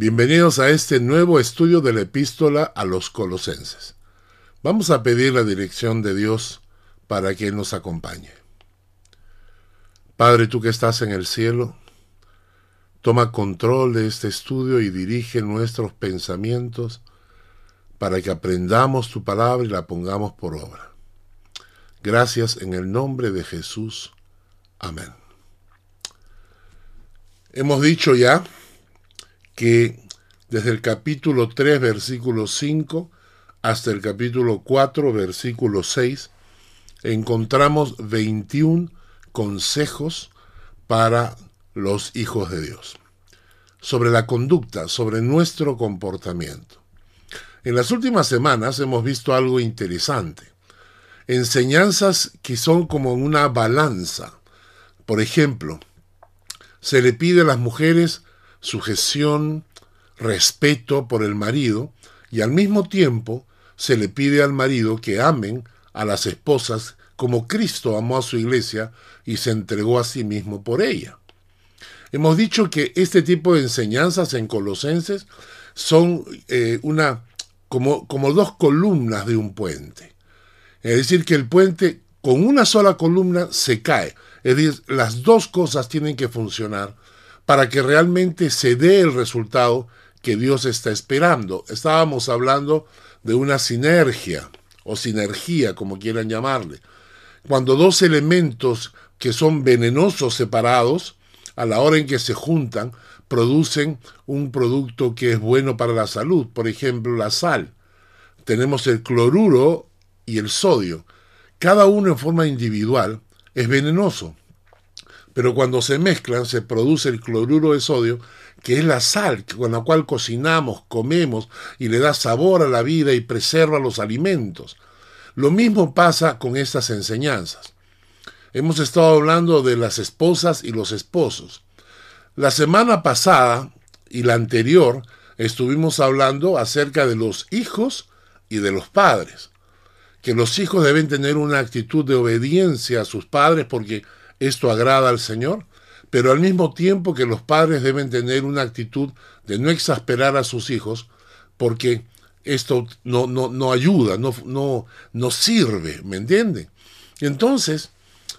Bienvenidos a este nuevo estudio de la epístola a los colosenses. Vamos a pedir la dirección de Dios para que nos acompañe. Padre, tú que estás en el cielo, toma control de este estudio y dirige nuestros pensamientos para que aprendamos tu palabra y la pongamos por obra. Gracias en el nombre de Jesús. Amén. Hemos dicho ya que desde el capítulo 3, versículo 5, hasta el capítulo 4, versículo 6, encontramos 21 consejos para los hijos de Dios, sobre la conducta, sobre nuestro comportamiento. En las últimas semanas hemos visto algo interesante, enseñanzas que son como una balanza. Por ejemplo, se le pide a las mujeres sujeción, respeto por el marido, y al mismo tiempo se le pide al marido que amen a las esposas como Cristo amó a su iglesia y se entregó a sí mismo por ella. Hemos dicho que este tipo de enseñanzas en Colosenses son eh, una, como, como dos columnas de un puente. Es decir, que el puente con una sola columna se cae. Es decir, las dos cosas tienen que funcionar para que realmente se dé el resultado que Dios está esperando. Estábamos hablando de una sinergia o sinergia, como quieran llamarle. Cuando dos elementos que son venenosos separados, a la hora en que se juntan, producen un producto que es bueno para la salud. Por ejemplo, la sal. Tenemos el cloruro y el sodio. Cada uno en forma individual es venenoso pero cuando se mezclan se produce el cloruro de sodio, que es la sal con la cual cocinamos, comemos y le da sabor a la vida y preserva los alimentos. Lo mismo pasa con estas enseñanzas. Hemos estado hablando de las esposas y los esposos. La semana pasada y la anterior estuvimos hablando acerca de los hijos y de los padres. Que los hijos deben tener una actitud de obediencia a sus padres porque esto agrada al Señor, pero al mismo tiempo que los padres deben tener una actitud de no exasperar a sus hijos, porque esto no, no, no ayuda, no, no, no sirve, ¿me entienden? Entonces,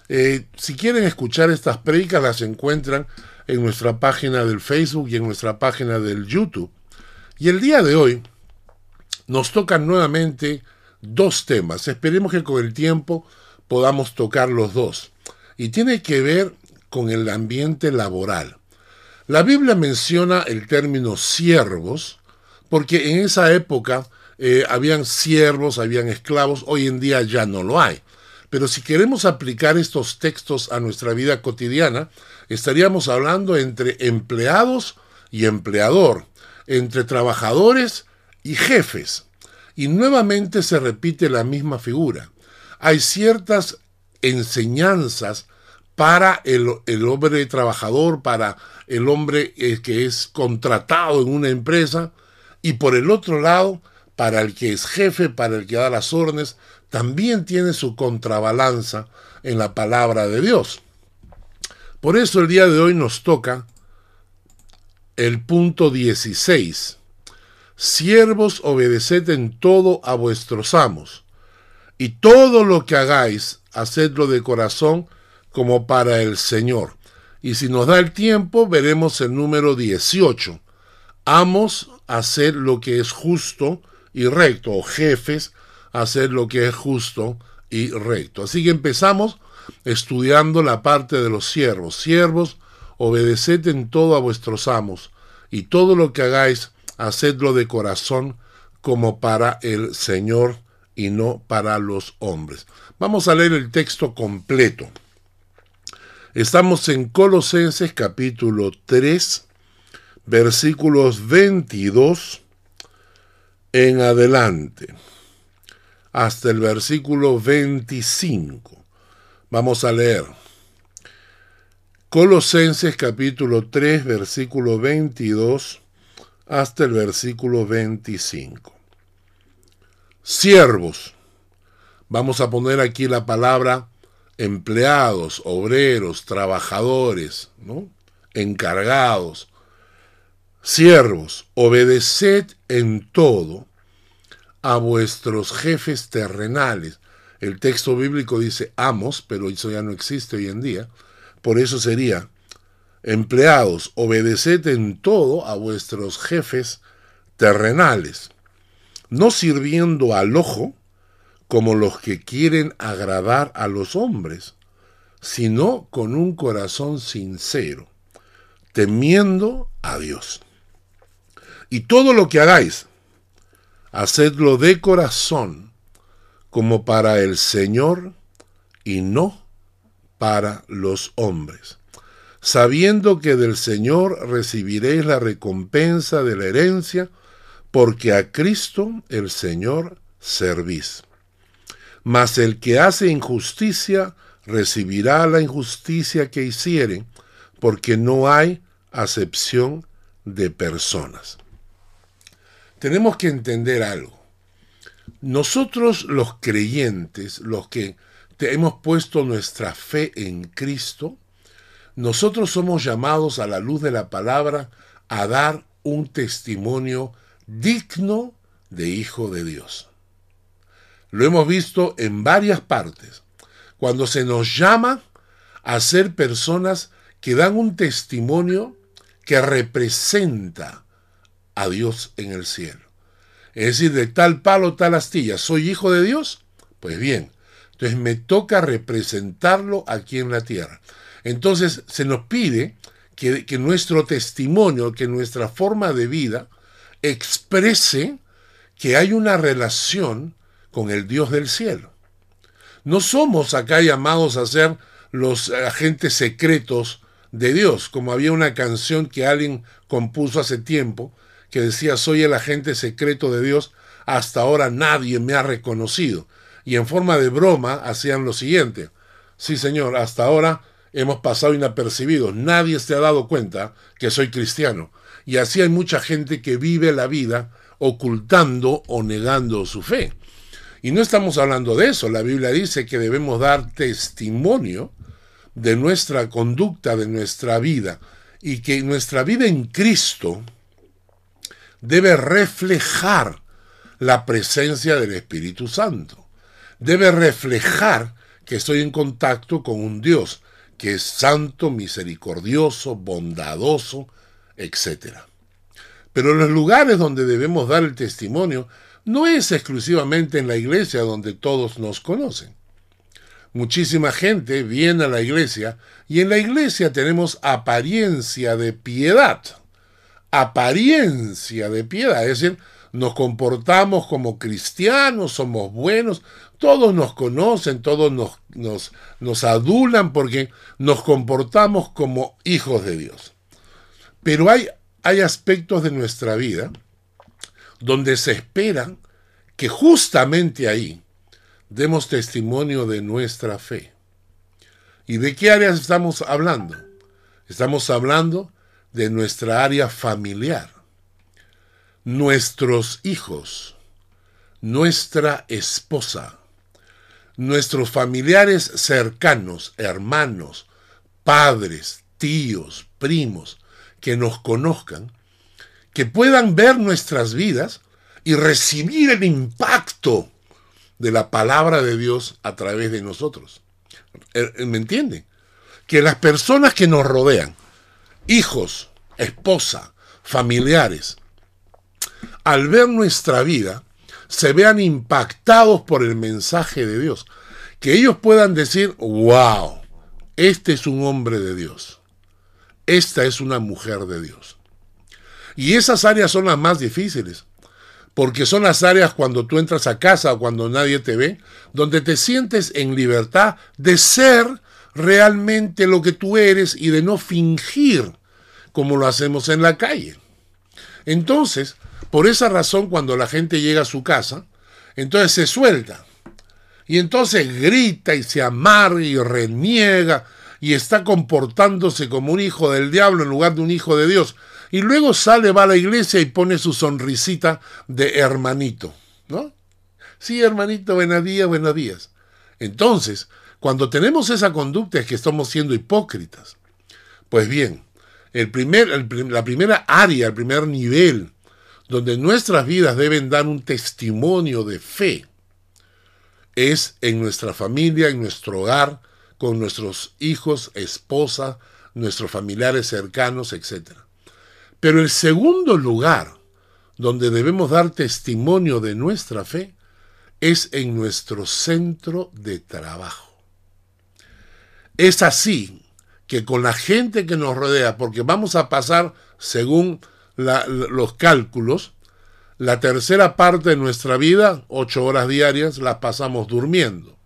eh, si quieren escuchar estas predicas, las encuentran en nuestra página del Facebook y en nuestra página del YouTube. Y el día de hoy nos tocan nuevamente dos temas. Esperemos que con el tiempo podamos tocar los dos y tiene que ver con el ambiente laboral. La Biblia menciona el término siervos porque en esa época eh, habían siervos, habían esclavos, hoy en día ya no lo hay. Pero si queremos aplicar estos textos a nuestra vida cotidiana, estaríamos hablando entre empleados y empleador, entre trabajadores y jefes. Y nuevamente se repite la misma figura. Hay ciertas enseñanzas para el, hombre trabajador, para el hombre eh, que es contratado en una empresa, y por el otro lado, para el que es jefe, para el que da las órdenes, también tiene su contrabalanza en la palabra de Dios. Por eso el día de hoy nos toca el punto 16. Siervos, obedeced en todo a vuestros amos, y todo lo que hagáis, hacedlo de corazón, como para el Señor. Y si nos da el tiempo, veremos el número 18. Amos hacer lo que es justo y recto, o jefes hacer lo que es justo y recto. Así que empezamos estudiando la parte de los siervos. Siervos, obedeced en todo a vuestros amos, y todo lo que hagáis, hacedlo de corazón como para el Señor y no para los hombres. Vamos a leer el texto completo. Estamos en Colosenses capítulo 3, versículos 22 en adelante, hasta el versículo 25. Vamos a leer. Colosenses capítulo 3, versículo 22 hasta el versículo 25. Siervos. Vamos a poner aquí la palabra empleados, obreros, trabajadores, ¿no? encargados. Siervos, obedeced en todo a vuestros jefes terrenales. El texto bíblico dice amos, pero eso ya no existe hoy en día. Por eso sería, empleados, obedeced en todo a vuestros jefes terrenales, no sirviendo al ojo como los que quieren agradar a los hombres, sino con un corazón sincero, temiendo a Dios. Y todo lo que hagáis, hacedlo de corazón, como para el Señor y no para los hombres, sabiendo que del Señor recibiréis la recompensa de la herencia, porque a Cristo el Señor servís. Mas el que hace injusticia recibirá la injusticia que hiciere, porque no hay acepción de personas tenemos que entender algo. Nosotros los creyentes, los que hemos puesto nuestra fe en Cristo, nosotros somos llamados a la luz de la palabra a dar un testimonio digno de hijo de Dios. Lo hemos visto en varias partes. Cuando se nos llama a ser personas que dan un testimonio que representa a Dios en el cielo. Es decir, de tal palo, tal astilla, ¿soy hijo de Dios? Pues bien, entonces me toca representarlo aquí en la tierra. Entonces se nos pide que, que nuestro testimonio, que nuestra forma de vida exprese que hay una relación con el Dios del cielo. No somos acá llamados a ser los agentes secretos de Dios, como había una canción que alguien compuso hace tiempo, que decía, soy el agente secreto de Dios, hasta ahora nadie me ha reconocido. Y en forma de broma hacían lo siguiente, sí señor, hasta ahora hemos pasado inapercibidos, nadie se ha dado cuenta que soy cristiano. Y así hay mucha gente que vive la vida ocultando o negando su fe. Y no estamos hablando de eso, la Biblia dice que debemos dar testimonio de nuestra conducta, de nuestra vida, y que nuestra vida en Cristo, debe reflejar la presencia del Espíritu Santo. Debe reflejar que estoy en contacto con un Dios que es santo, misericordioso, bondadoso, etc. Pero los lugares donde debemos dar el testimonio no es exclusivamente en la iglesia donde todos nos conocen. Muchísima gente viene a la iglesia y en la iglesia tenemos apariencia de piedad apariencia de piedad, es decir, nos comportamos como cristianos, somos buenos, todos nos conocen, todos nos, nos, nos adulan porque nos comportamos como hijos de Dios. Pero hay, hay aspectos de nuestra vida donde se espera que justamente ahí demos testimonio de nuestra fe. ¿Y de qué áreas estamos hablando? Estamos hablando de nuestra área familiar, nuestros hijos, nuestra esposa, nuestros familiares cercanos, hermanos, padres, tíos, primos, que nos conozcan, que puedan ver nuestras vidas y recibir el impacto de la palabra de Dios a través de nosotros. Eh, ¿Me entienden? Que las personas que nos rodean, hijos, esposa, familiares, al ver nuestra vida, se vean impactados por el mensaje de Dios. Que ellos puedan decir, wow, este es un hombre de Dios. Esta es una mujer de Dios. Y esas áreas son las más difíciles, porque son las áreas cuando tú entras a casa o cuando nadie te ve, donde te sientes en libertad de ser realmente lo que tú eres y de no fingir como lo hacemos en la calle. Entonces, por esa razón, cuando la gente llega a su casa, entonces se suelta. Y entonces grita y se amarga y reniega y está comportándose como un hijo del diablo en lugar de un hijo de Dios. Y luego sale, va a la iglesia y pone su sonrisita de hermanito, ¿no? Sí, hermanito, buenos días, buenos días. Entonces, cuando tenemos esa conducta es que estamos siendo hipócritas. Pues bien, el primer, la primera área, el primer nivel donde nuestras vidas deben dar un testimonio de fe es en nuestra familia, en nuestro hogar, con nuestros hijos, esposa, nuestros familiares cercanos, etc. Pero el segundo lugar donde debemos dar testimonio de nuestra fe es en nuestro centro de trabajo. Es así que con la gente que nos rodea, porque vamos a pasar, según los cálculos, la tercera parte de nuestra vida, ocho horas diarias, las pasamos durmiendo.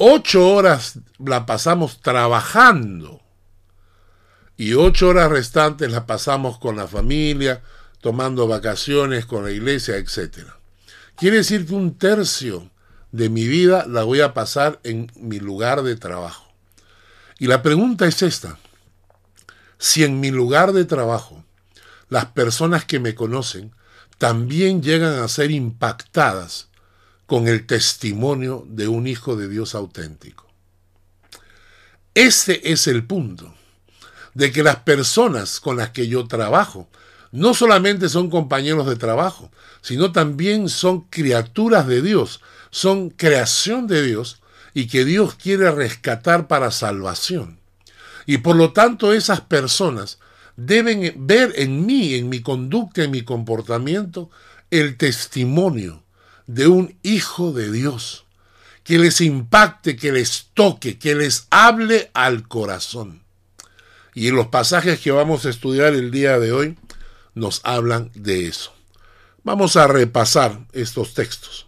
Ocho horas la pasamos trabajando. Y ocho horas restantes las pasamos con la familia, tomando vacaciones con la iglesia, etc. Quiere decir que un tercio de mi vida la voy a pasar en mi lugar de trabajo. Y la pregunta es esta. Si en mi lugar de trabajo las personas que me conocen también llegan a ser impactadas con el testimonio de un Hijo de Dios auténtico. Ese es el punto, de que las personas con las que yo trabajo no solamente son compañeros de trabajo, sino también son criaturas de Dios, son creación de Dios y que Dios quiere rescatar para salvación. Y por lo tanto esas personas deben ver en mí, en mi conducta, en mi comportamiento, el testimonio de un hijo de Dios, que les impacte, que les toque, que les hable al corazón. Y en los pasajes que vamos a estudiar el día de hoy nos hablan de eso. Vamos a repasar estos textos.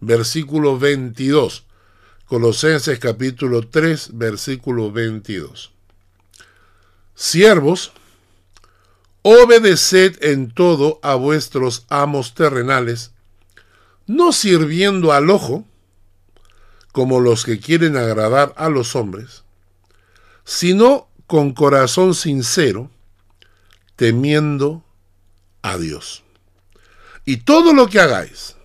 Versículo 22. Colosenses capítulo 3, versículo 22. Siervos, obedeced en todo a vuestros amos terrenales, no sirviendo al ojo, como los que quieren agradar a los hombres, sino con corazón sincero, temiendo a Dios. Y todo lo que hagáis,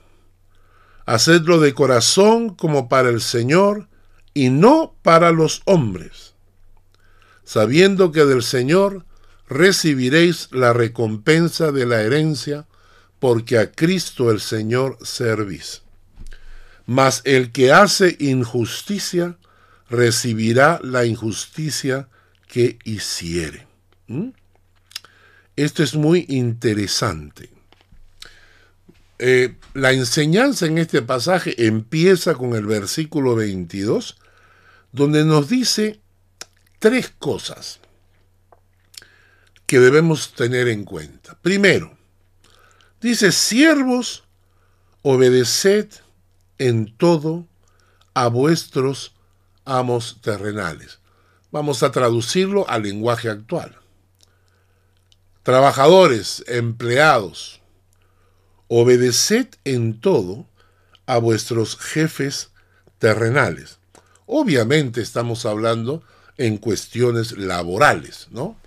hacedlo de corazón como para el Señor y no para los hombres sabiendo que del Señor recibiréis la recompensa de la herencia, porque a Cristo el Señor servís. Mas el que hace injusticia recibirá la injusticia que hiciere. ¿Mm? Esto es muy interesante. Eh, la enseñanza en este pasaje empieza con el versículo 22, donde nos dice tres cosas que debemos tener en cuenta. Primero, dice, siervos, obedeced en todo a vuestros amos terrenales. Vamos a traducirlo al lenguaje actual. Trabajadores, empleados, obedeced en todo a vuestros jefes terrenales. Obviamente estamos hablando en cuestiones laborales, ¿no?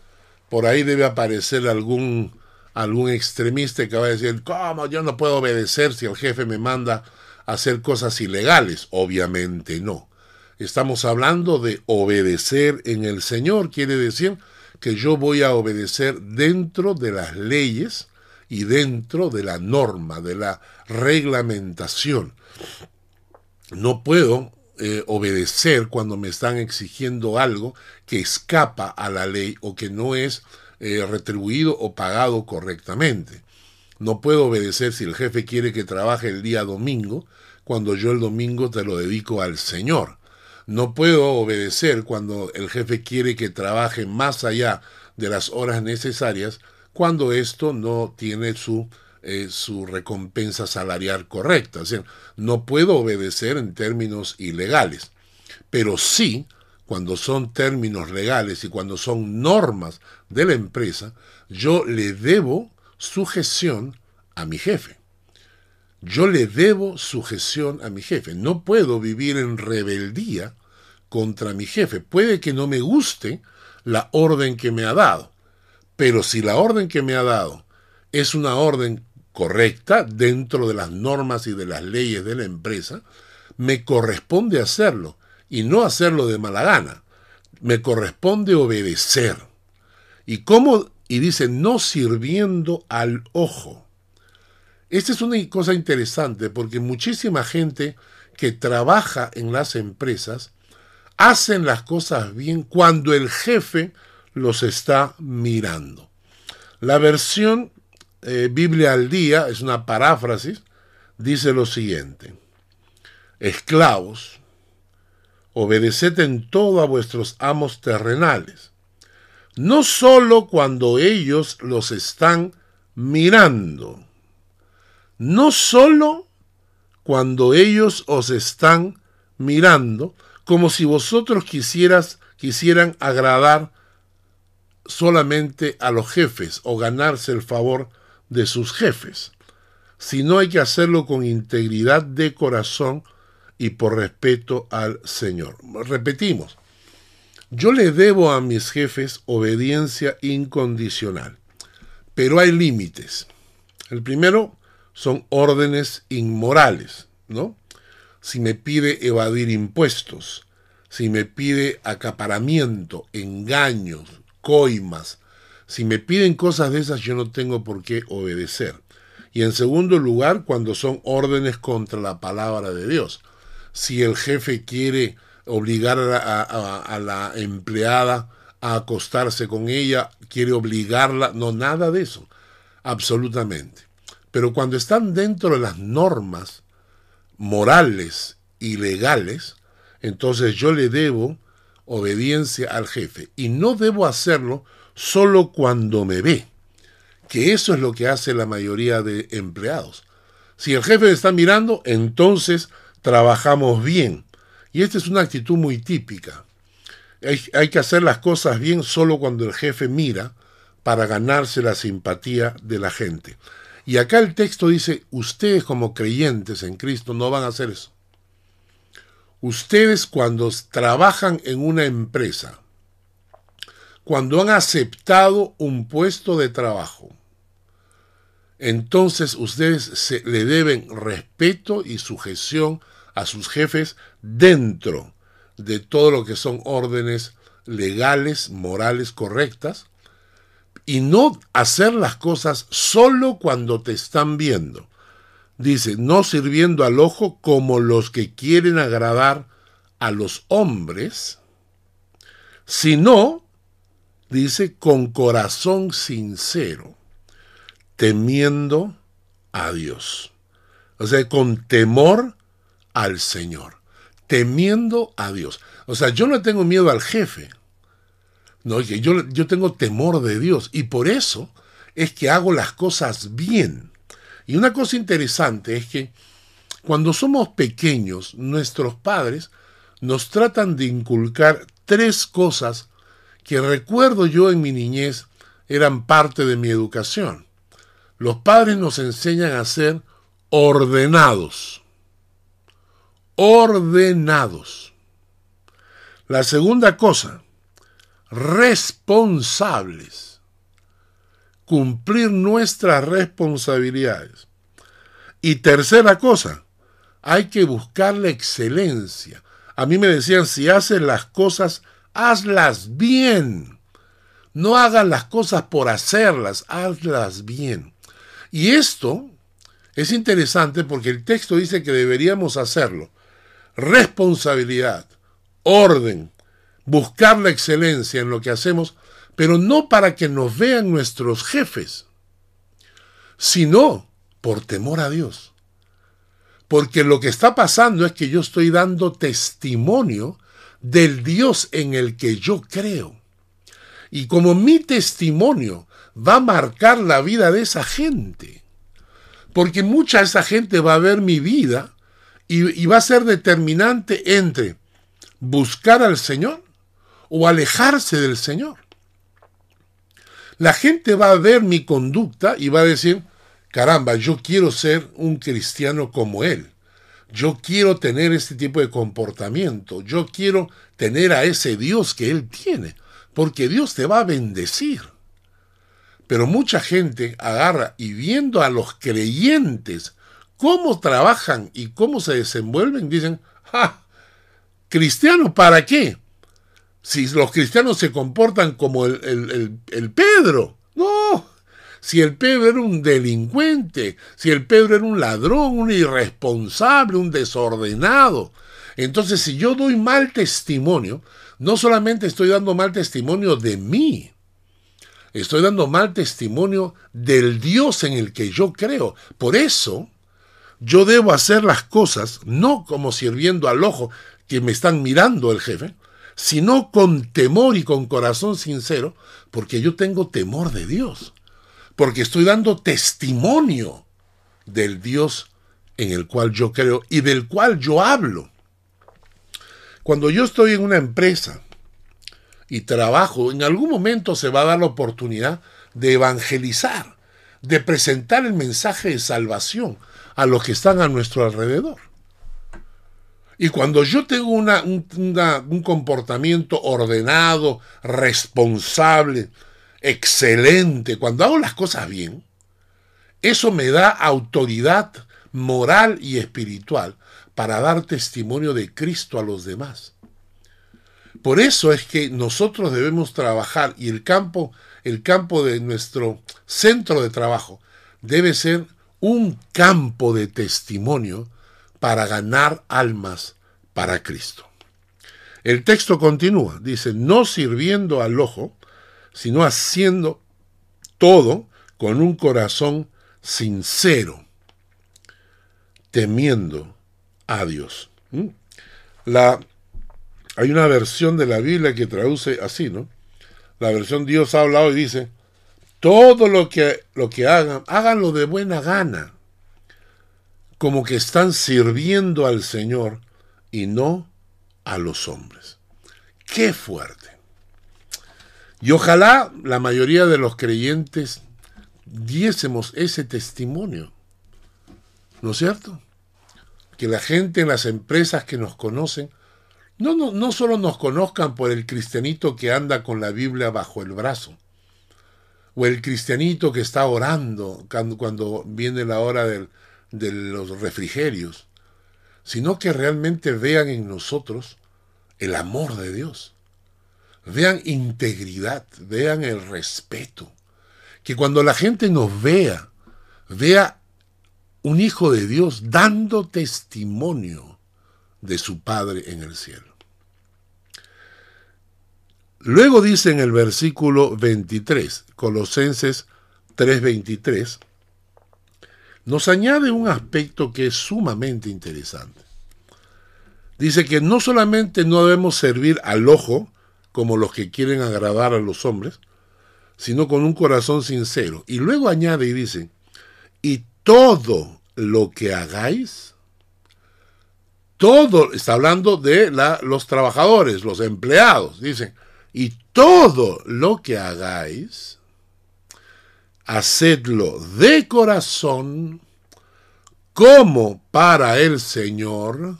Por ahí debe aparecer algún, algún extremista que va a decir, ¿cómo yo no puedo obedecer si el jefe me manda a hacer cosas ilegales? Obviamente no. Estamos hablando de obedecer en el Señor, quiere decir que yo voy a obedecer dentro de las leyes y dentro de la norma, de la reglamentación. No puedo eh, obedecer cuando me están exigiendo algo que escapa a la ley o que no es eh, retribuido o pagado correctamente. No puedo obedecer si el jefe quiere que trabaje el día domingo, cuando yo el domingo te lo dedico al Señor. No puedo obedecer cuando el jefe quiere que trabaje más allá de las horas necesarias, cuando esto no tiene su eh, su recompensa salarial correcta. no puedo obedecer en términos ilegales, pero sí cuando son términos legales y cuando son normas de la empresa, yo le debo sujeción a mi jefe. Yo le debo sujeción a mi jefe. No puedo vivir en rebeldía contra mi jefe. Puede que no me guste la orden que me ha dado, pero si la orden que me ha dado es una orden correcta dentro de las normas y de las leyes de la empresa, me corresponde hacerlo y no hacerlo de mala gana. Me corresponde obedecer. ¿Y cómo? Y dice, no sirviendo al ojo. Esta es una cosa interesante porque muchísima gente que trabaja en las empresas hacen las cosas bien cuando el jefe los está mirando. La versión eh, Biblia al día, es una paráfrasis, dice lo siguiente. Esclavos, obedeced en todo a vuestros amos terrenales, no sólo cuando ellos los están mirando, no sólo cuando ellos os están mirando, como si vosotros quisieras, quisieran agradar solamente a los jefes o ganarse el favor de sus jefes, sino hay que hacerlo con integridad de corazón y por respeto al Señor. Repetimos, yo le debo a mis jefes obediencia incondicional, pero hay límites. El primero son órdenes inmorales, ¿no? Si me pide evadir impuestos, si me pide acaparamiento, engaños, coimas, si me piden cosas de esas yo no tengo por qué obedecer. Y en segundo lugar, cuando son órdenes contra la palabra de Dios. Si el jefe quiere obligar a, la empleada a acostarse con ella, quiere obligarla, no, nada de eso, absolutamente. Pero cuando están dentro de las normas morales y legales, entonces yo le debo obediencia al jefe y no debo hacerlo solo cuando me ve, que eso es lo que hace la mayoría de empleados. Si el jefe está mirando, entonces trabajamos bien. Y esta es una actitud muy típica. Hay, que hacer las cosas bien solo cuando el jefe mira para ganarse la simpatía de la gente. Y acá el texto dice, ustedes como creyentes en Cristo no van a hacer eso. Ustedes cuando trabajan en una empresa, cuando han aceptado un puesto de trabajo, entonces ustedes se, le deben respeto y sujeción a sus jefes dentro de todo lo que son órdenes legales, morales, correctas, y no hacer las cosas solo cuando te están viendo. Dice, no sirviendo al ojo como los que quieren agradar a los hombres, sino dice, con corazón sincero, temiendo a Dios. O sea, con temor al Señor, temiendo a Dios. O sea, yo no tengo miedo al jefe, no, yo, yo tengo temor de Dios y por eso es que hago las cosas bien. Y una cosa interesante es que cuando somos pequeños, nuestros padres nos tratan de inculcar tres cosas que recuerdo yo en mi niñez eran parte de mi educación. Los padres nos enseñan a ser ordenados. Ordenados. La segunda cosa, responsables. Cumplir nuestras responsabilidades. Y tercera cosa, hay que buscar la excelencia. A mí me decían, si haces las cosas hazlas bien. No hagas las cosas por hacerlas, hazlas bien. Y esto es interesante porque el texto dice que deberíamos hacerlo. Responsabilidad, orden, buscar la excelencia en lo que hacemos, pero no para que nos vean nuestros jefes, sino por temor a Dios. Porque lo que está pasando es que yo estoy dando testimonio del Dios en el que yo creo. Y como mi testimonio va a marcar la vida de esa gente, porque mucha de esa gente va a ver mi vida y, va a ser determinante entre buscar al Señor o alejarse del Señor. La gente va a ver mi conducta y va a decir, caramba, yo quiero ser un cristiano como Él. Yo quiero tener este tipo de comportamiento. Yo quiero tener a ese Dios que Él tiene. Porque Dios te va a bendecir. Pero mucha gente agarra y viendo a los creyentes cómo trabajan y cómo se desenvuelven, dicen, ¡ja! ¿Cristiano para qué? si los cristianos se comportan como el, el Pedro. No, si el Pedro era un delincuente, si el Pedro era un ladrón, un irresponsable, un desordenado. Entonces, si yo doy mal testimonio, no solamente estoy dando mal testimonio de mí, estoy dando mal testimonio del Dios en el que yo creo. Por eso, yo debo hacer las cosas no como sirviendo al ojo que me están mirando el jefe, sino con temor y con corazón sincero, porque yo tengo temor de Dios porque estoy dando testimonio del Dios en el cual yo creo y del cual yo hablo. Cuando yo estoy en una empresa y trabajo, en algún momento se va a dar la oportunidad de evangelizar, de presentar el mensaje de salvación a los que están a nuestro alrededor. Y cuando yo tengo una, un comportamiento ordenado, responsable, excelente, cuando hago las cosas bien, eso me da autoridad moral y espiritual para dar testimonio de Cristo a los demás. Por eso es que nosotros debemos trabajar y el campo, el campo de nuestro centro de trabajo debe ser un campo de testimonio para ganar almas para Cristo. El texto continúa, dice, no sirviendo al ojo, sino haciendo todo con un corazón sincero, temiendo a Dios. ¿Mm? La, hay una versión de la Biblia que traduce así, ¿no? La versión Dios ha hablado y dice, todo lo que, lo que hagan, háganlo de buena gana, como que están sirviendo al Señor y no a los hombres. Qué fuerte. Y ojalá la mayoría de los creyentes diésemos ese testimonio. ¿No es cierto? Que la gente en las empresas que nos conocen, no, no, no solo nos conozcan por el cristianito que anda con la Biblia bajo el brazo, o el cristianito que está orando cuando, viene la hora de los refrigerios, sino que realmente vean en nosotros el amor de Dios vean integridad, vean el respeto. Que cuando la gente nos vea, vea un hijo de Dios dando testimonio de su Padre en el cielo. Luego dice en el versículo 23, Colosenses 3:23, nos añade un aspecto que es sumamente interesante. Dice que no solamente no debemos servir al ojo, como los que quieren agradar a los hombres, sino con un corazón sincero. Y luego añade y dice, y todo lo que hagáis, todo, está hablando de los trabajadores, los empleados, dice, y todo lo que hagáis, hacedlo de corazón como para el Señor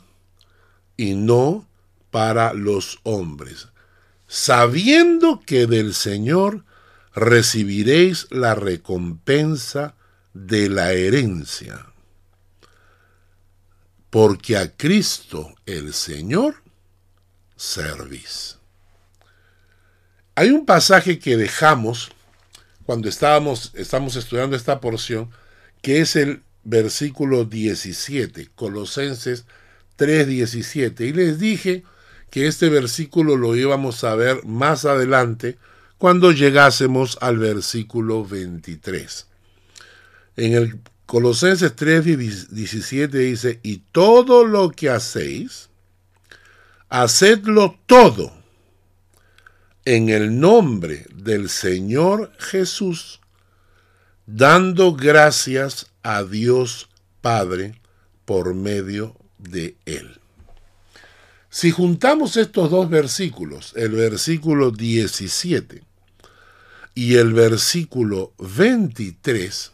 y no para los hombres sabiendo que del Señor recibiréis la recompensa de la herencia. Porque a Cristo el Señor servís. Hay un pasaje que dejamos cuando estábamos, estamos estudiando esta porción, que es el versículo 17, Colosenses 3:17, y les dije que este versículo lo íbamos a ver más adelante cuando llegásemos al versículo 23. En el Colosenses 3, 17 dice, y todo lo que hacéis, hacedlo todo en el nombre del Señor Jesús, dando gracias a Dios Padre por medio de Él. Si juntamos estos dos versículos, el versículo 17 y el versículo 23,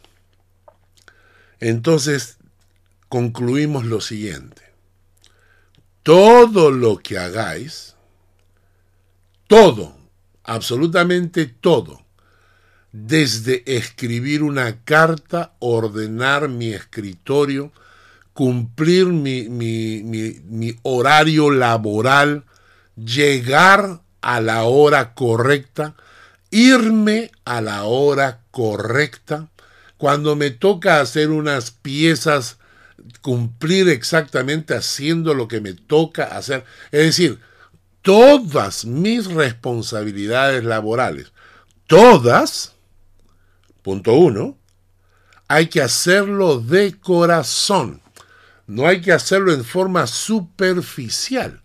entonces concluimos lo siguiente. Todo lo que hagáis, todo, absolutamente todo, desde escribir una carta, ordenar mi escritorio, cumplir mi, mi, horario laboral, llegar a la hora correcta, irme a la hora correcta, cuando me toca hacer unas piezas, cumplir exactamente haciendo lo que me toca hacer. Es decir, todas mis responsabilidades laborales, todas, punto uno, hay que hacerlo de corazón. No hay que hacerlo en forma superficial.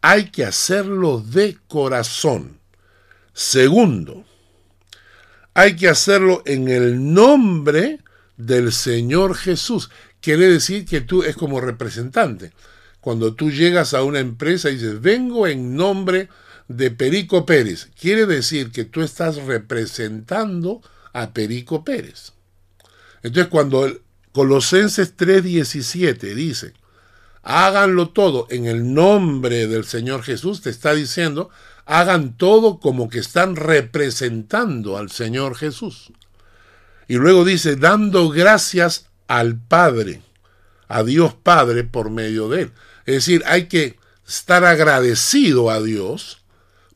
Hay que hacerlo de corazón. Segundo, hay que hacerlo en el nombre del Señor Jesús. Quiere decir que tú es como representante. Cuando tú llegas a una empresa y dices, vengo en nombre de Perico Pérez, quiere decir que tú estás representando a Perico Pérez. Entonces cuando Colosenses 3:17 dice, háganlo todo en el nombre del Señor Jesús, te está diciendo, hagan todo como que están representando al Señor Jesús. Y luego dice, dando gracias al Padre, a Dios Padre por medio de él. Es decir, hay que estar agradecido a Dios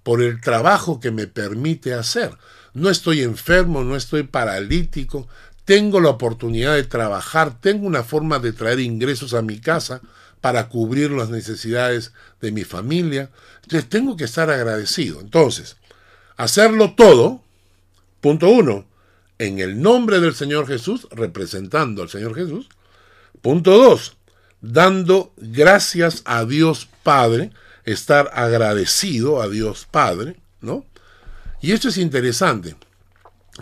por el trabajo que me permite hacer. No estoy enfermo, no estoy paralítico, tengo la oportunidad de trabajar, tengo una forma de traer ingresos a mi casa para cubrir las necesidades de mi familia. Entonces tengo que estar agradecido. Entonces, hacerlo todo, punto uno, en el nombre del Señor Jesús, representando al Señor Jesús. Punto dos, dando gracias a Dios Padre, estar agradecido a Dios Padre, ¿no? Y esto es interesante,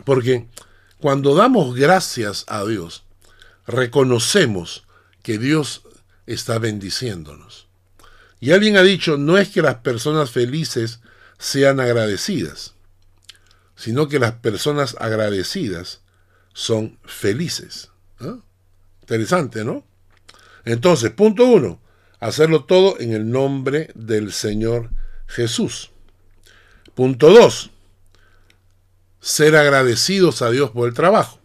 porque cuando damos gracias a Dios, reconocemos que Dios está bendiciéndonos. Y alguien ha dicho, no es que las personas felices sean agradecidas, sino que las personas agradecidas son felices. Interesante, ¿no? Entonces, punto uno, hacerlo todo en el nombre del Señor Jesús. Punto dos, ser agradecidos a Dios por el trabajo.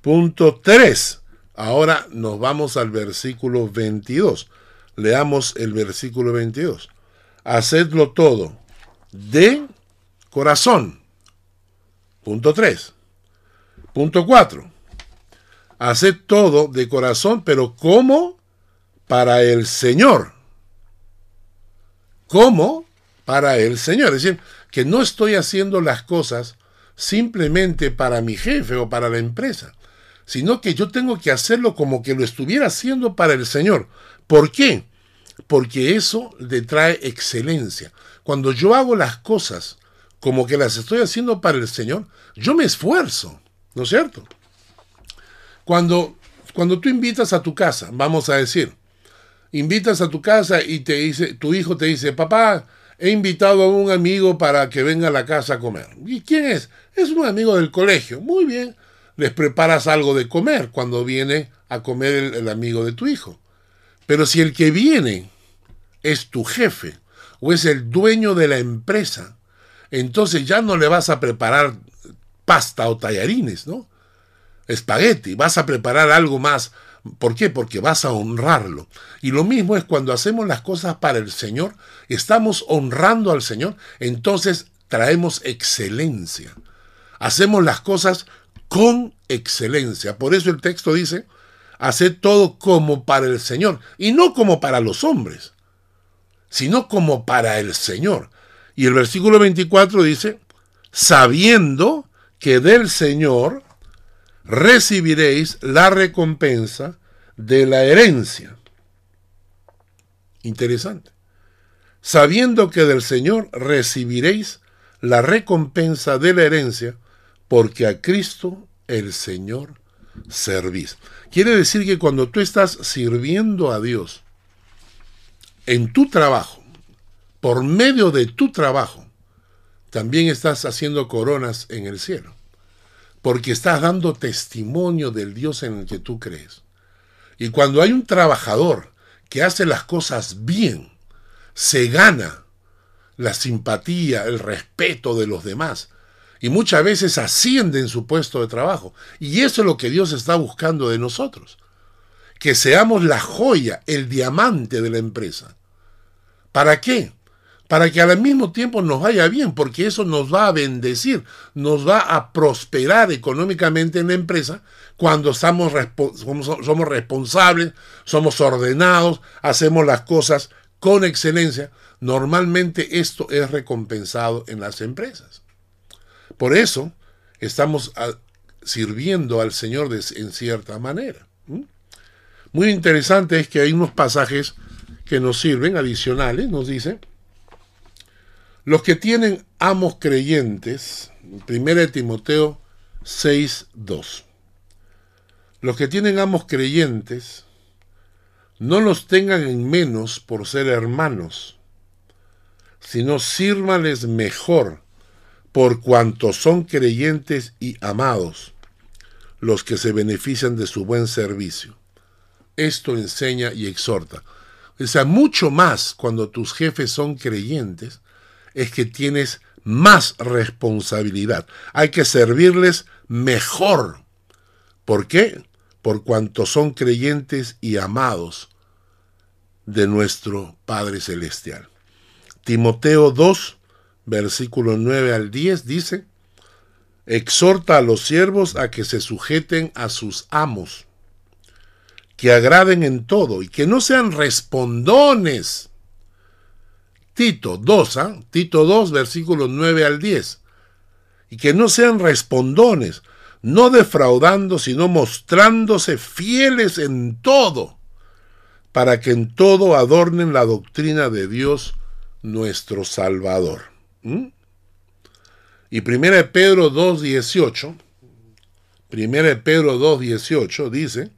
Punto tres, ahora nos vamos al versículo 22. Leamos el versículo 22. Hacedlo todo de corazón. Punto 3. Punto 4. Haced todo de corazón, pero ¿cómo? Para el Señor. ¿Cómo? Para el Señor. Es decir, que no estoy haciendo las cosas simplemente para mi jefe o para la empresa, sino que yo tengo que hacerlo como que lo estuviera haciendo para el Señor. ¿Por qué? Porque eso le trae excelencia. Cuando yo hago las cosas como que las estoy haciendo para el Señor, yo me esfuerzo, ¿no es cierto? Cuando, cuando tú invitas a tu casa, vamos a decir, invitas a tu casa y te dice, tu hijo te dice, papá, he invitado a un amigo para que venga a la casa a comer. ¿Y quién es? Es un amigo del colegio. Muy bien, les preparas algo de comer cuando viene a comer el, el amigo de tu hijo. Pero si el que viene es tu jefe o es el dueño de la empresa, entonces ya no le vas a preparar pasta o tallarines, ¿no? Espagueti, vas a preparar algo más. ¿Por qué? Porque vas a honrarlo. Y lo mismo es cuando hacemos las cosas para el Señor, estamos honrando al Señor, entonces traemos excelencia. Hacemos las cosas con excelencia. Por eso el texto dice, haced todo como para el Señor y no como para los hombres, sino como para el Señor. Y el versículo 24 dice, sabiendo que del Señor recibiréis la recompensa de la herencia. Interesante. Sabiendo que del Señor recibiréis la recompensa de la herencia, porque a Cristo el Señor servís. Quiere decir que cuando tú estás sirviendo a Dios en tu trabajo, por medio de tu trabajo, también estás haciendo coronas en el cielo, porque estás dando testimonio del Dios en el que tú crees. Y cuando hay un trabajador que hace las cosas bien, se gana la simpatía, el respeto de los demás, y muchas veces asciende en su puesto de trabajo. Y eso es lo que Dios está buscando de nosotros. Que seamos la joya, el diamante de la empresa. ¿Para qué? Para que al mismo tiempo nos vaya bien, porque eso nos va a bendecir, nos va a prosperar económicamente en la empresa cuando somos, responsables, somos ordenados, hacemos las cosas con excelencia. Normalmente esto es recompensado en las empresas. Por eso estamos sirviendo al Señor en cierta manera. Muy interesante es que hay unos pasajes que nos sirven adicionales, nos dice, los que tienen amos creyentes, 1 Timoteo 6, 2. Los que tienen amos creyentes, no los tengan en menos por ser hermanos, sino sírvanles mejor por cuanto son creyentes y amados los que se benefician de su buen servicio. Esto enseña y exhorta. O sea, mucho más cuando tus jefes son creyentes, es que tienes más responsabilidad. Hay que servirles mejor. ¿Por qué? Por cuanto son creyentes y amados de nuestro Padre Celestial. Timoteo 2, versículo 9 al 10 dice, exhorta a los siervos a que se sujeten a sus amos, que agraden en todo y que no sean respondones. Tito 2, ¿ah? Tito 2, versículos 9 al 10. Y que no sean respondones, no defraudando, sino mostrándose fieles en todo, para que en todo adornen la doctrina de Dios nuestro Salvador. ¿Mm? Y 1 Pedro 2.18, 1 Pedro 2.18 dice,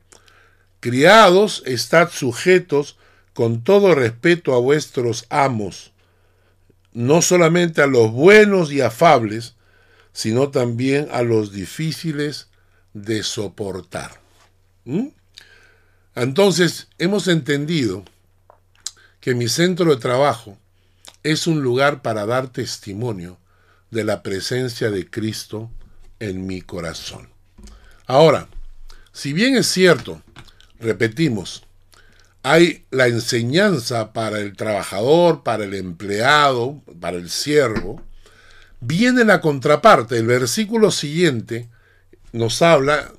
Criados, estad sujetos con todo respeto a vuestros amos, no solamente a los buenos y afables, sino también a los difíciles de soportar. ¿Mm? Entonces, hemos entendido que mi centro de trabajo es un lugar para dar testimonio de la presencia de Cristo en mi corazón. Ahora, si bien es cierto, repetimos, hay la enseñanza para el trabajador, para el empleado, para el siervo, viene la contraparte. El versículo siguiente nos habla,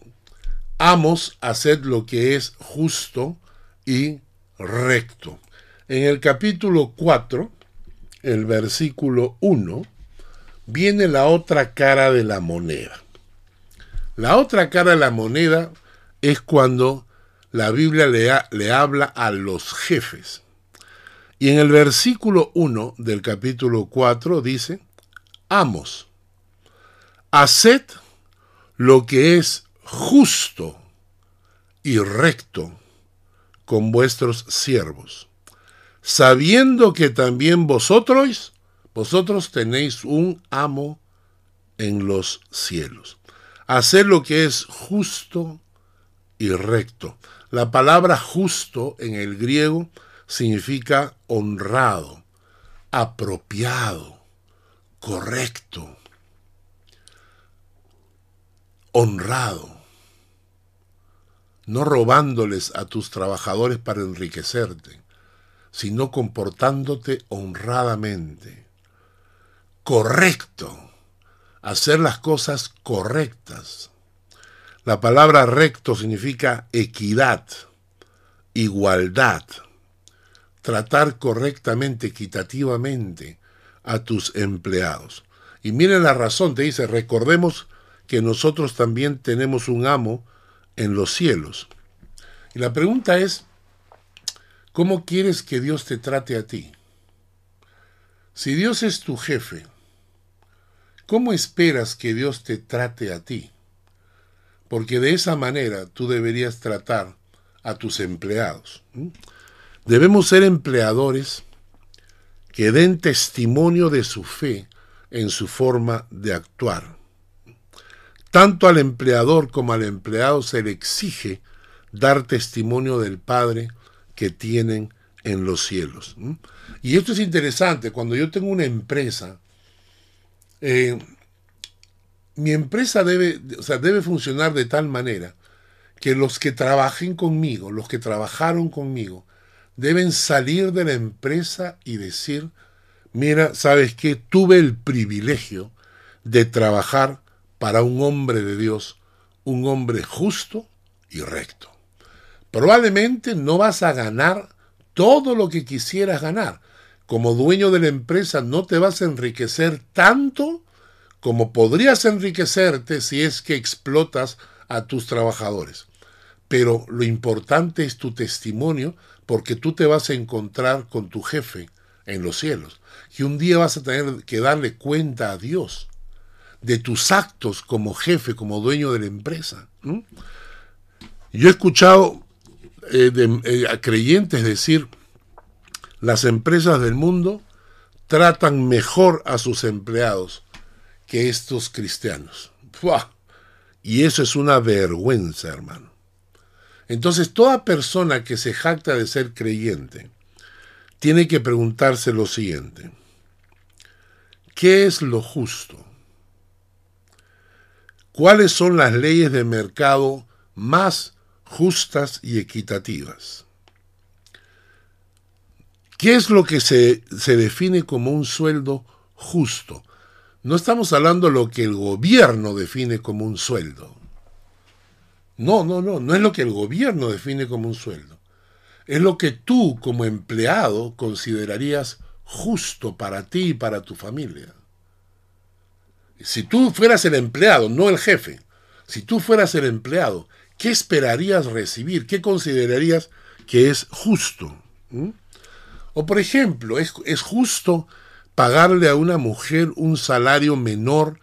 amos, haced lo que es justo y recto. En el capítulo 4, el versículo 1, viene la otra cara de la moneda. La otra cara de la moneda es cuando la Biblia le, le, habla a los jefes. Y en el versículo 1 del capítulo 4 dice, amos, haced lo que es justo y recto con vuestros siervos, sabiendo que también vosotros vosotros tenéis un amo en los cielos. Hacer lo que es justo y recto. La palabra justo en el griego significa honrado, apropiado, correcto, honrado, no robándoles a tus trabajadores para enriquecerte, sino comportándote honradamente. Correcto, hacer las cosas correctas. La palabra recto significa equidad, igualdad, tratar correctamente, equitativamente a tus empleados. Y miren la razón, te dice, recordemos que nosotros también tenemos un amo en los cielos. Y la pregunta es, ¿cómo quieres que Dios te trate a ti? Si Dios es tu jefe, ¿Cómo esperas que Dios te trate a ti? Porque de esa manera tú deberías tratar a tus empleados. Debemos ser empleadores que den testimonio de su fe en su forma de actuar. Tanto al empleador como al empleado se le exige dar testimonio del Padre que tienen en los cielos. Y esto es interesante, cuando yo tengo una empresa, eh, mi empresa debe, o sea, debe funcionar de tal manera que los que trabajen conmigo, los que trabajaron conmigo, deben salir de la empresa y decir, mira, sabes que tuve el privilegio de trabajar para un hombre de Dios, un hombre justo y recto. Probablemente no vas a ganar todo lo que quisieras ganar. Como dueño de la empresa no te vas a enriquecer tanto como podrías enriquecerte si es que explotas a tus trabajadores. Pero lo importante es tu testimonio porque tú te vas a encontrar con tu jefe en los cielos. Y un día vas a tener que darle cuenta a Dios de tus actos como jefe, como dueño de la empresa. Yo he escuchado eh, eh, a creyentes decir, las empresas del mundo tratan mejor a sus empleados que estos cristianos. Y eso es una vergüenza, hermano. Entonces, toda persona que se jacta de ser creyente tiene que preguntarse lo siguiente. ¿Qué es lo justo? ¿Cuáles son las leyes de mercado más justas y equitativas? ¿Qué es lo que se, se, define como un sueldo justo? No estamos hablando de lo que el gobierno define como un sueldo. No, no, no, no es lo que el gobierno define como un sueldo. Es lo que tú como empleado considerarías justo para ti y para tu familia. Si tú fueras el empleado, no el jefe, si tú fueras el empleado, ¿qué esperarías recibir? ¿Qué considerarías que es justo? ¿Mm? O por ejemplo, ¿es, ¿es, justo pagarle a una mujer un salario menor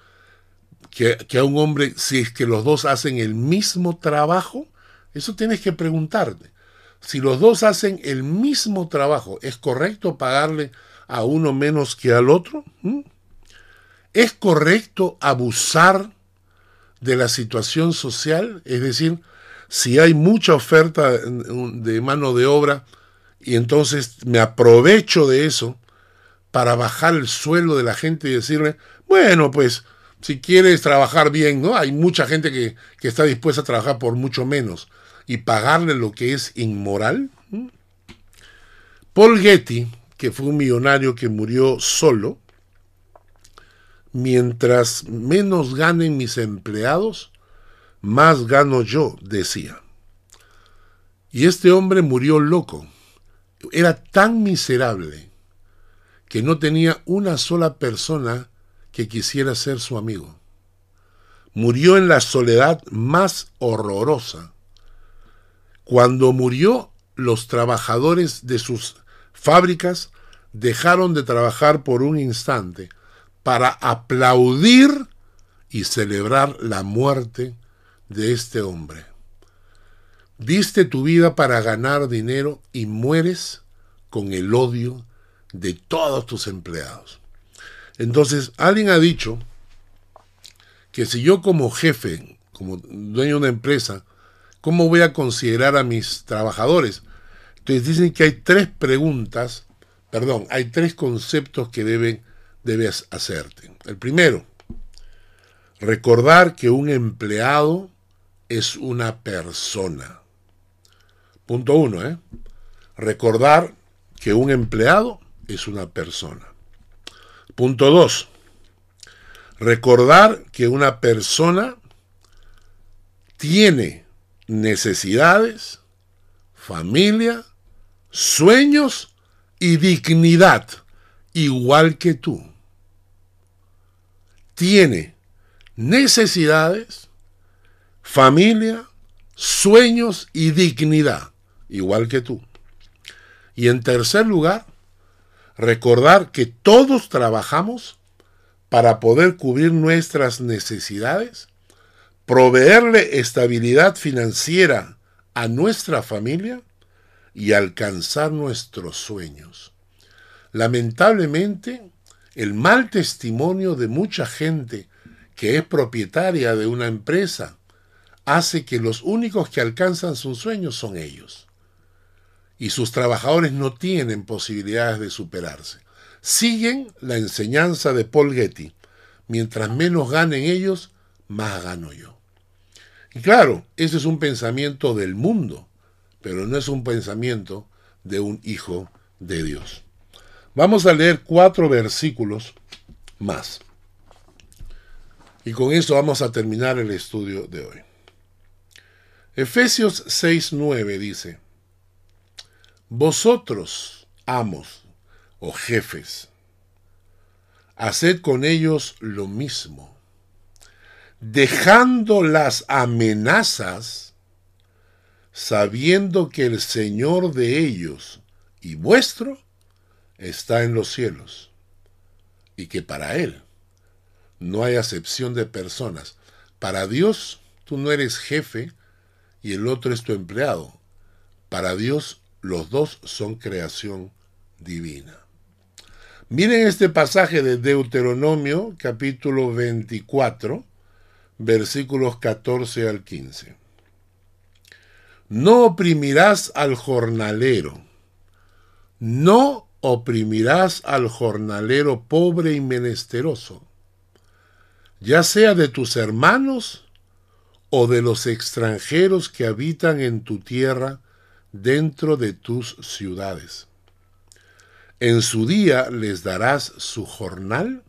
que, a un hombre si es que los dos hacen el mismo trabajo? Eso tienes que preguntarte. Si los dos hacen el mismo trabajo, ¿es correcto pagarle a uno menos que al otro? ¿Mm? ¿Es correcto abusar de la situación social? Es decir, si hay mucha oferta de mano de obra, y entonces me aprovecho de eso para bajar el sueldo de la gente y decirle, bueno, pues si quieres trabajar bien, ¿no? Hay mucha gente que, que está dispuesta a trabajar por mucho menos y pagarle lo que es inmoral. Paul Getty, que fue un millonario que murió solo, mientras menos ganen mis empleados, más gano yo, decía. Y este hombre murió loco era tan miserable que no tenía una sola persona que quisiera ser su amigo. Murió en la soledad más horrorosa. Cuando murió, los trabajadores de sus fábricas dejaron de trabajar por un instante para aplaudir y celebrar la muerte de este hombre. Diste tu vida para ganar dinero y mueres con el odio de todos tus empleados. Entonces, alguien ha dicho que si yo como jefe, como dueño de una empresa, ¿cómo voy a considerar a mis trabajadores? Entonces dicen que hay tres preguntas, perdón, hay tres conceptos que deben, debes hacerte. El primero, recordar que un empleado es una persona. Punto uno, ¿eh? Recordar que un empleado es una persona. Punto dos, recordar que una persona tiene necesidades, familia, sueños y dignidad, igual que tú. Tiene necesidades, familia, sueños y dignidad igual que tú. Y en tercer lugar, recordar que todos trabajamos para poder cubrir nuestras necesidades, proveerle estabilidad financiera a nuestra familia y alcanzar nuestros sueños. Lamentablemente, el mal testimonio de mucha gente que es propietaria de una empresa hace que los únicos que alcanzan sus sueños son ellos y sus trabajadores no tienen posibilidades de superarse. Siguen la enseñanza de Paul Getty. Mientras menos ganen ellos, más gano yo. Y claro, ese es un pensamiento del mundo, pero no es un pensamiento de un hijo de Dios. Vamos a leer cuatro versículos más. Y con eso vamos a terminar el estudio de hoy. Efesios 6:9 dice, Vosotros, amos o jefes, haced con ellos lo mismo, dejando las amenazas, sabiendo que el Señor de ellos y vuestro está en los cielos, y que para Él no hay acepción de personas. Para Dios tú no eres jefe y el otro es tu empleado. Para Dios los dos son creación divina. Miren este pasaje de Deuteronomio capítulo 24, versículos 14 al 15. No oprimirás al jornalero, no oprimirás al jornalero pobre y menesteroso, ya sea de tus hermanos o de los extranjeros que habitan en tu tierra dentro de tus ciudades en su día les darás su jornal,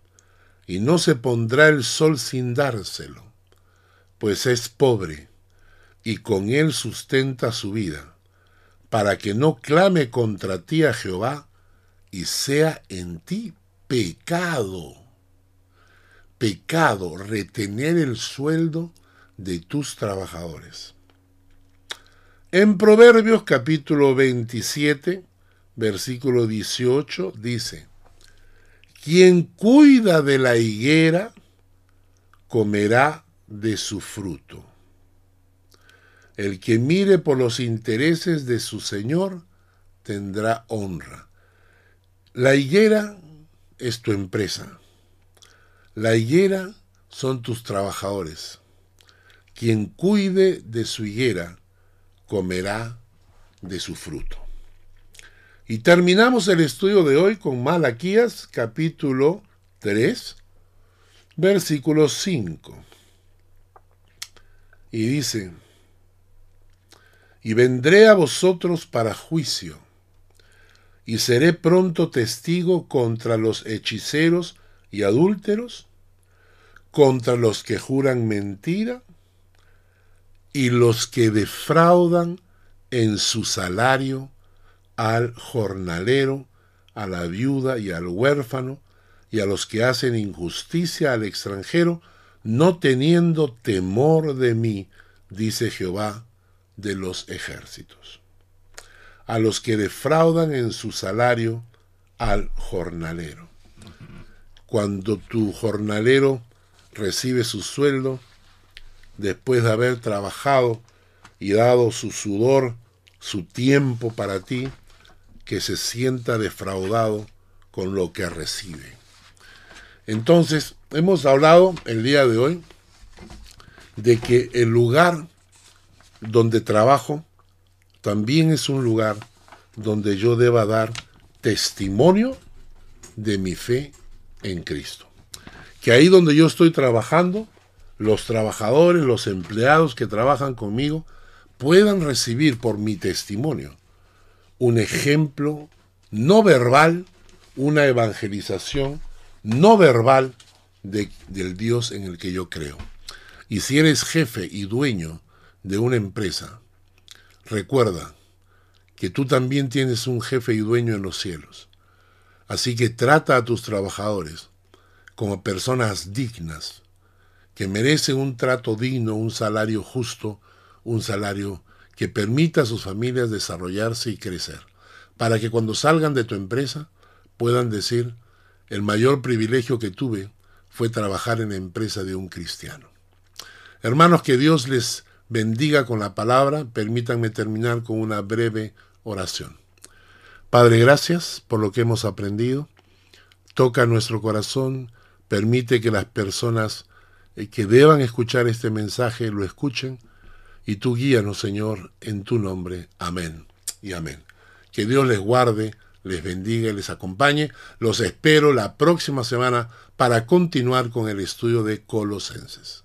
y no se pondrá el sol sin dárselo, pues es pobre, y con él sustenta su vida, para que no clame contra ti a Jehová, y sea en ti pecado. Pecado retener el sueldo de tus trabajadores. En Proverbios capítulo 27, versículo 18, dice, quien cuida de la higuera comerá de su fruto. El que mire por los intereses de su Señor tendrá honra. La higuera es tu empresa. La higuera son tus trabajadores. Quien cuide de su higuera comerá de su fruto. Y terminamos el estudio de hoy con Malaquías capítulo 3, versículo 5. Y dice, y vendré a vosotros para juicio, y seré pronto testigo contra los hechiceros y adúlteros, contra los que juran mentira, y los que defraudan en su salario al jornalero, a la viuda y al huérfano, y a los que hacen injusticia al extranjero, no teniendo temor de mí, dice Jehová de los ejércitos. A los que defraudan en su salario al jornalero. Cuando tu jornalero recibe su sueldo, después de haber trabajado y dado su sudor, su tiempo para ti, que se sienta defraudado con lo que recibe. Entonces, hemos hablado el día de hoy de que el lugar donde trabajo también es un lugar donde yo deba dar testimonio de mi fe en Cristo. Que ahí donde yo estoy trabajando, los trabajadores, los empleados que trabajan conmigo, puedan recibir por mi testimonio un ejemplo no verbal, una evangelización no verbal del Dios en el que yo creo. Y si eres jefe y dueño de una empresa, recuerda que tú también tienes un jefe y dueño en los cielos. Así que trata a tus trabajadores como personas dignas, que merecen un trato digno, un salario justo, un salario que permita a sus familias desarrollarse y crecer, para que cuando salgan de tu empresa puedan decir, el mayor privilegio que tuve fue trabajar en la empresa de un cristiano. Hermanos, que Dios les bendiga con la palabra, permítanme terminar con una breve oración. Padre, gracias por lo que hemos aprendido. Toca nuestro corazón, permite que las personas que deban escuchar este mensaje lo escuchen y tú guíanos, Señor, en tu nombre. Amén y amén. Que Dios les guarde, les bendiga y les acompañe. Los espero la próxima semana para continuar con el estudio de Colosenses.